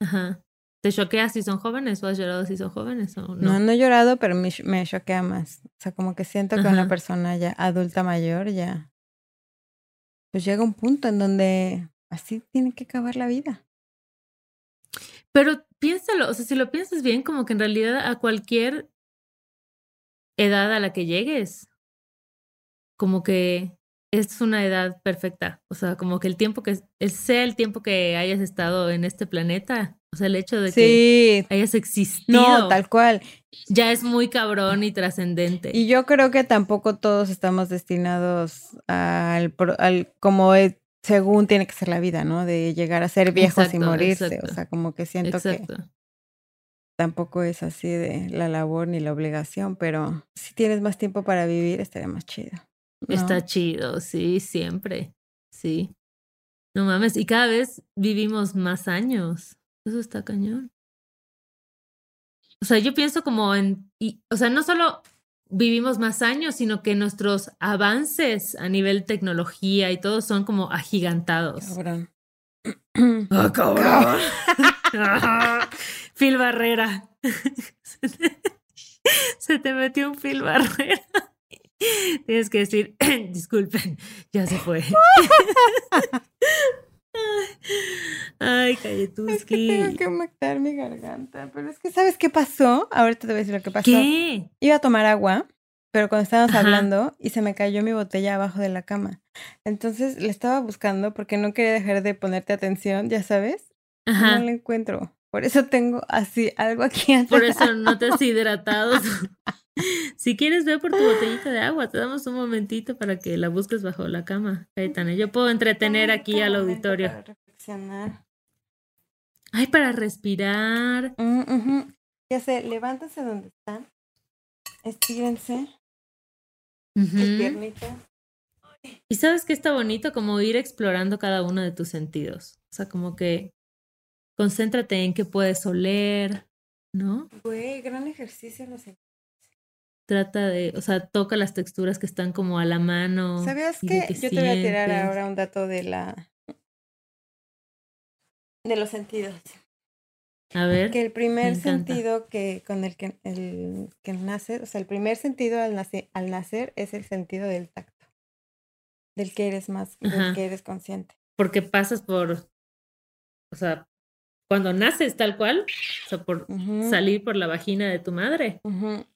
Ajá. ¿Te choqueas si son jóvenes o has llorado si son jóvenes o no, no? no, he llorado, pero me, ch- me choquea más. O sea, como que siento que una persona ya adulta mayor ya, pues llega un punto en donde así tiene que acabar la vida. Pero piénsalo, o sea, si lo piensas bien, como que en realidad a cualquier edad a la que llegues, como que es una edad perfecta. O sea, como que el tiempo que el- sea el tiempo que hayas estado en este planeta, o sea, el hecho de que hayas existido no, tal cual. ya es muy cabrón y trascendente. Y yo creo que tampoco todos estamos destinados al, al como es- según tiene que ser la vida, ¿no? De llegar a ser viejos y morirse. exacto. O sea, como que siento que tampoco es así de la labor ni la obligación, pero si tienes más tiempo para vivir, estaría más chido. ¿no? Está chido, sí, siempre. Sí. No mames, y cada vez vivimos más años. Eso está cañón. O sea, yo pienso como en, y, o sea, no solo vivimos más años, sino que nuestros avances a nivel tecnología y todo son como agigantados. Cabrón. ¡Ah, cabrón! Phil Barrera. Se te metió un Phil Barrera. Tienes que decir, disculpen, ya se fue. Ay, Es que Cayetuski. tengo que matar mi garganta, pero es que ¿sabes qué pasó? Ahorita te voy a decir lo que pasó. ¿Qué? Iba a tomar agua, pero cuando estábamos Ajá. hablando y se me cayó mi botella abajo de la cama. Entonces le estaba buscando porque no quería dejar de ponerte atención, ya sabes. Ajá. No la encuentro. Por eso tengo así algo aquí atrás. Por eso no te has hidratado. Si quieres, ve por tu botellita de agua. Te damos un momentito para que la busques bajo la cama. Yo puedo entretener aquí al auditorio. Para reflexionar. Ay, para respirar. Mm. Ya sé, levántense donde están. Estírense. Ujú. piernitas. Y sabes que está bonito como ir explorando cada uno de tus sentidos. O sea, como que concéntrate en qué puedes oler, ¿no? Güey, gran ejercicio los Trata de, o sea, toca las texturas que están como a la mano. ¿Sabías que yo te voy a tirar ahora un dato de la de los sentidos? A ver. Que el primer sentido que con el que el que nace, o sea, el primer sentido al nacer, al nacer es el sentido del tacto. del que eres más, Ajá. del que eres consciente. Porque pasas por, o sea, cuando naces tal cual, o sea, por salir por la vagina de tu madre. ujú.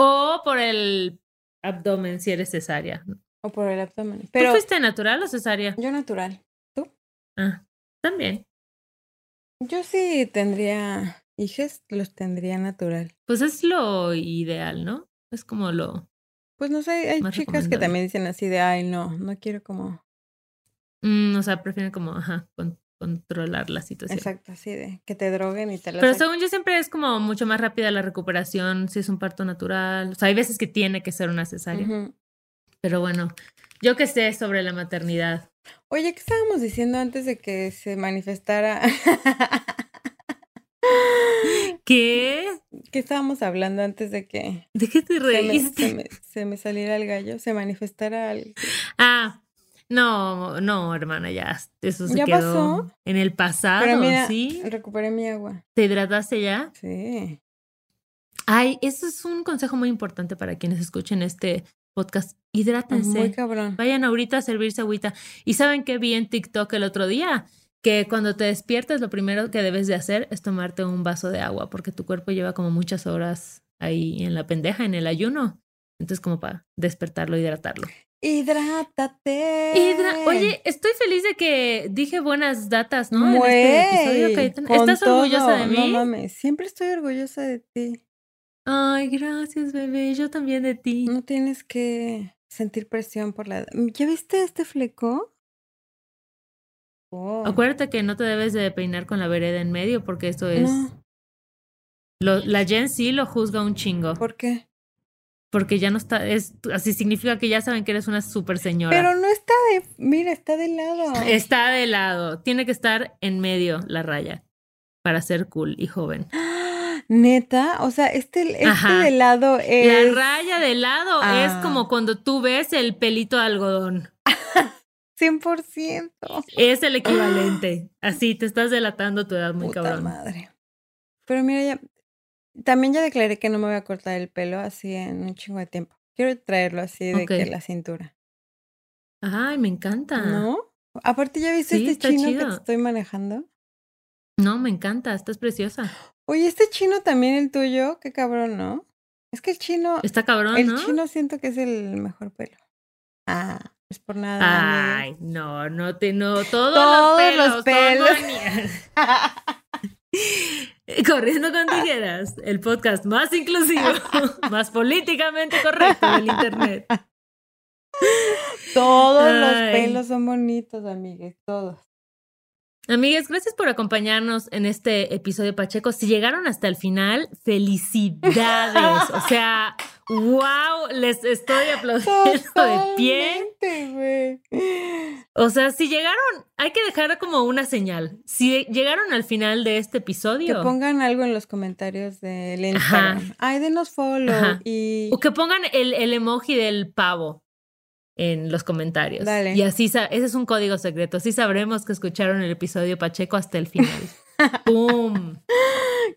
O por el abdomen si eres cesárea. O por el abdomen. ¿Tú Pero fuiste natural o cesárea? yo natural. Ah, también. Yo sí tendría hijos, los tendría natural. Pues es lo ideal, ¿no? Es como lo... Pues no sé, hay chicas que también dicen así de, ay, no, no quiero como, mm, o sea, prefieren como, ajá, con- controlar la situación. exacto, así de, que te droguen y te la Pero saquen. según yo siempre es como mucho más rápida la recuperación si es un parto natural. O sea, hay veces que tiene que ser una cesárea. Pero bueno, yo que sé sobre la maternidad. Oye, ¿qué estábamos diciendo antes de que se manifestara? ¿Qué? ¿Qué estábamos hablando antes de que ¿De qué te se me, reíste? se me- se me saliera el gallo? Se manifestara el... Ah, no, no, hermana, ya. Eso se ¿Ya quedó pasó? en el pasado, Pero mira, ¿sí? recuperé mi agua. ¿Te hidrataste ya? Sí. Ay, eso es un consejo muy importante para quienes escuchen este podcast. Hidrátense. Muy cabrón. Vayan ahorita a servirse agüita. ¿Y saben qué vi en TikTok el otro día? Que cuando te despiertas, lo primero que debes de hacer es tomarte un vaso de agua, porque tu cuerpo lleva como muchas horas ahí en la pendeja, en el ayuno. Entonces, como para despertarlo, hidratarlo. Hidrátate. Hidra- Oye, estoy feliz de que dije buenas datas, ¿no? En este episodio, ¿Estás orgullosa de mí? No mames, siempre estoy orgullosa de ti. Ay, gracias, bebé. Yo también de ti. No tienes que sentir presión por la... ¿Ya viste este fleco? Oh, Acuérdate que no te debes de peinar con la vereda en medio, porque eso es. No, Lo- la Gen sí lo juzga un chingo. ¿por qué? Porque ya no está. Es, así significa que ya saben que eres una super señora. Pero no está de... Mira, está de lado. Está de lado. Tiene que estar en medio la raya para ser cool y joven. ¡Ah! Neta, o sea, este, este de lado es... La raya de lado Ah. es como cuando tú ves el pelito de algodón. 100%. Es el equivalente. Así te estás delatando tu edad muy Puta cabrón. madre. Pero mira, ya... También ya declaré que no me voy a cortar el pelo así en un chingo de tiempo. Quiero traerlo así de que la cintura. Ay, me encanta. ¿No? Aparte, ¿ya viste Sí, este chino que te estoy manejando? No, me encanta. Estás preciosa. Oye, este chino también el tuyo, qué cabrón, ¿no? Es que el chino, Está cabrón, el ¿no? chino siento que es el mejor pelo. Ah, es por nada. Ay, no, no te, no, todos, Todos los los pelos. son pelos. Corriendo con tijeras, el podcast más inclusivo, más políticamente correcto del internet. Todos los pelos son bonitos, amigues, todos. Amigas, gracias por acompañarnos en este episodio Pacheco. Si llegaron hasta el final, felicidades. O sea, wow, les estoy aplaudiendo de pie. O sea, si llegaron, hay que dejar como una señal. Si llegaron al final de este Que episodio, pongan algo en los comentarios del Instagram. Ay, denos follow Ajá. y o que pongan el, el emoji del pavo en los comentarios. Dale. Y así, ese es un código secreto. Así sabremos que escucharon el episodio Pacheco hasta el final. ¡Pum!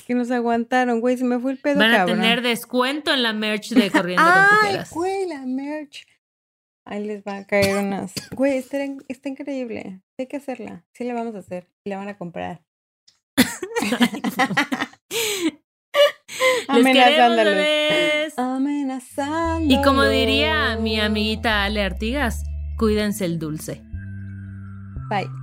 que nos aguantaron, güey, se me fue el pedo Van a cabrón. tener descuento en la merch de Corriendo con Ay, Tijeras. güey, la merch. Ahí les va a caer unas. Güey, está, está increíble. Hay que hacerla. Sí la vamos a hacer. Y la van a comprar. Les bebés. Amenazando. Y como diría mi amiguita Ale Artigas, cuídense el dulce. Bye.